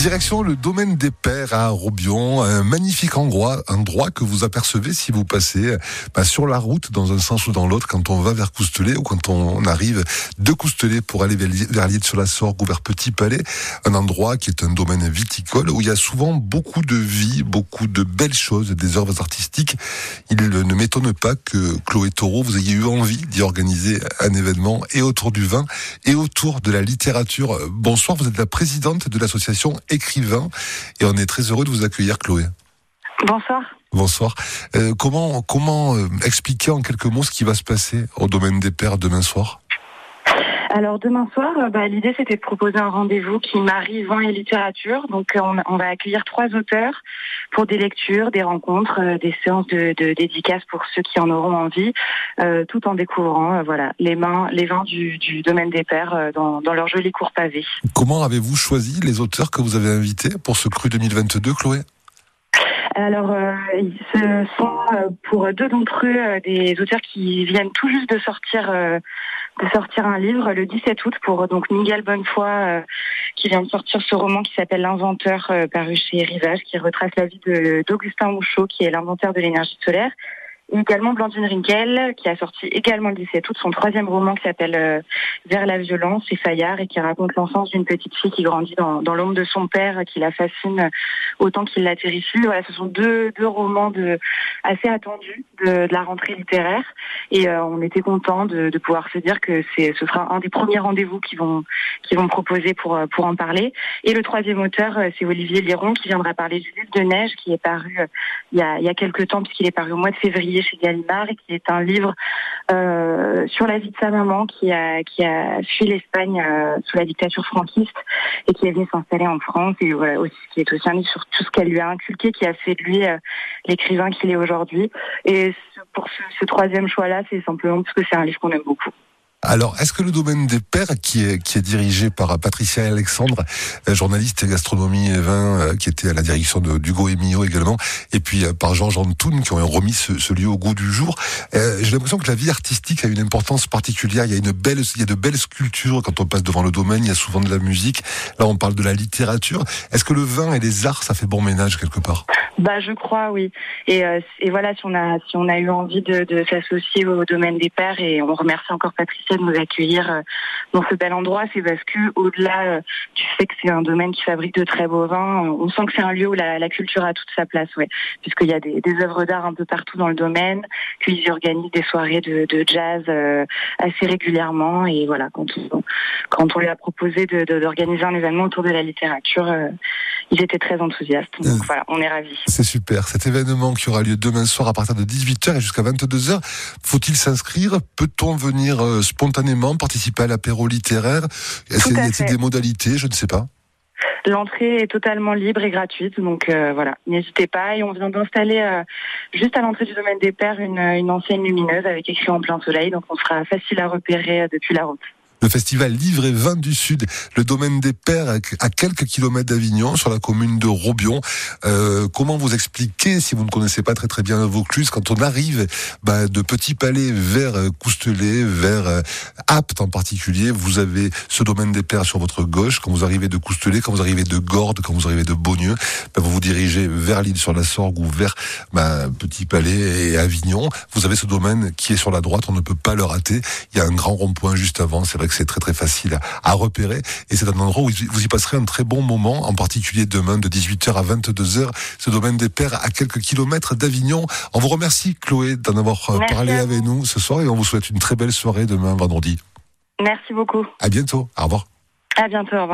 Direction le domaine des Pères à Robion, un magnifique endroit, endroit que vous apercevez si vous passez bah, sur la route dans un sens ou dans l'autre quand on va vers Coustelet ou quand on arrive de Coustelet pour aller vers Liette sur la Sorgue ou vers Petit Palais, un endroit qui est un domaine viticole où il y a souvent beaucoup de vie, beaucoup de belles choses, des œuvres artistiques. M'étonne pas que Chloé Taureau, vous ayez eu envie d'y organiser un événement et autour du vin et autour de la littérature. Bonsoir, vous êtes la présidente de l'association écrivain. Et on est très heureux de vous accueillir, Chloé. Bonsoir. Bonsoir. Euh, comment comment euh, expliquer en quelques mots ce qui va se passer au domaine des Pères demain soir? Alors demain soir, euh, bah, l'idée c'était de proposer un rendez-vous qui marie vin et littérature. Donc on, va accueillir trois auteurs pour des lectures, des rencontres, des séances de, de, dédicaces pour ceux qui en auront envie, tout en découvrant voilà les mains, les vins du, du domaine des pères dans, dans leur joli cours pavé. Comment avez-vous choisi les auteurs que vous avez invités pour ce cru 2022, Chloé? Alors, euh, ce sont euh, pour deux d'entre eux euh, des auteurs qui viennent tout juste de sortir de sortir un livre le 17 août pour donc Miguel Bonnefoy qui vient de sortir ce roman qui s'appelle L'inventeur paru chez Rivage qui retrace la vie d'Augustin Mouchot qui est l'inventeur de l'énergie solaire également Blandine Rinkel, qui a sorti également le 17 août son troisième roman qui s'appelle euh, Vers la violence et Fayard et qui raconte l'enfance d'une petite fille qui grandit dans, l'ombre de son père, qui la fascine autant qu'il la terrifie. Voilà, ce sont deux, deux romans de, assez attendus de, de la rentrée littéraire et euh, on était content de, de, pouvoir se dire que c'est ce sera un des premiers rendez-vous qu'ils vont qu'ils vont proposer pour euh, pour en parler. Et le troisième auteur, c'est Olivier Liron qui viendra parler du livre de neige qui est paru il y a il y a quelques temps puisqu'il est paru au mois de février chez Gallimard et qui est un livre euh, sur la vie de sa maman qui a qui a fui l'Espagne euh, sous la dictature franquiste et qui est venue s'installer en France et qui est aussi un livre sur tout ce qu'elle lui a inculqué qui a fait de lui euh, l'écrivain qu'il est aujourd'hui et pour ce, ce troisième choix là c'est simplement parce que c'est un livre qu'on aime beaucoup. Alors, est-ce que le domaine des pères, qui est, qui est dirigé par Patricia Alexandre, euh, journaliste gastronomie et vin, euh, qui était à la direction de d'Hugo et Mio également, et puis euh, par Jean-Jean Toun, qui ont remis ce, lieu au goût du jour, j'ai l'impression que la vie artistique a une importance particulière. Il y a une belle, il y a de belles sculptures quand on passe devant le domaine. Il y a souvent de la musique. Là, on parle de la littérature. Est-ce que le vin et les arts, ça fait bon ménage quelque part? Bah, je crois, oui. Et, et voilà, si on a si on a eu envie de, de s'associer au domaine des pères, et on remercie encore Patricia de nous accueillir euh, dans ce bel endroit, c'est parce que au-delà euh, du fait que c'est un domaine qui fabrique de très beaux vins, on sent que c'est un lieu où la, culture a toute sa place, ouais, puisqu'il y a des, œuvres d'art un peu partout dans le domaine, qu'ils organisent des soirées de, jazz euh, assez régulièrement, et voilà, quand on, quand on lui a proposé d'organiser un événement autour de la littérature, ils étaient très enthousiastes. Donc voilà, on est ravis. C'est super. Cet événement qui aura lieu demain soir à partir de 18h et jusqu'à 22h, faut-il s'inscrire? Peut-on venir spontanément participer à l'apéro littéraire? Est-ce qu'il y a des modalités? Je ne sais pas. L'entrée est totalement libre et gratuite, donc euh, voilà, n'hésitez pas. Et on vient d'installer euh, juste à l'entrée du domaine des Pères une, une enseigne lumineuse avec écrit en plein soleil, donc on sera facile à repérer euh, depuis la route le festival Livre et Vin du Sud, le domaine des Pères à quelques kilomètres d'Avignon, sur la commune de Robion. Euh, comment vous expliquer, si vous ne connaissez pas très très bien Vaucluse, quand on arrive bah, de Petit Palais vers euh, Coustelet, vers euh, Apt en particulier, vous avez ce domaine des Pères sur votre gauche. Quand vous arrivez de Coustelet, quand vous arrivez de Gordes, quand vous arrivez de Beaunieu, bah, vous vous dirigez vers l'île sur la Sorgue ou vers bah, Petit Palais et Avignon. Vous avez ce domaine qui est sur la droite, on ne peut pas le rater. Il y a un grand rond-point juste avant. C'est vrai c'est très très facile à, repérer. Et c'est un endroit où vous y passerez un très bon moment, en particulier demain de 18h à 22h. Ce domaine des Pères à quelques kilomètres d'Avignon. On vous remercie Chloé d'en avoir euh, parlé avec nous ce soir et on vous souhaite une très belle soirée demain vendredi. Merci beaucoup. À bientôt. Au revoir. À bientôt. Au revoir.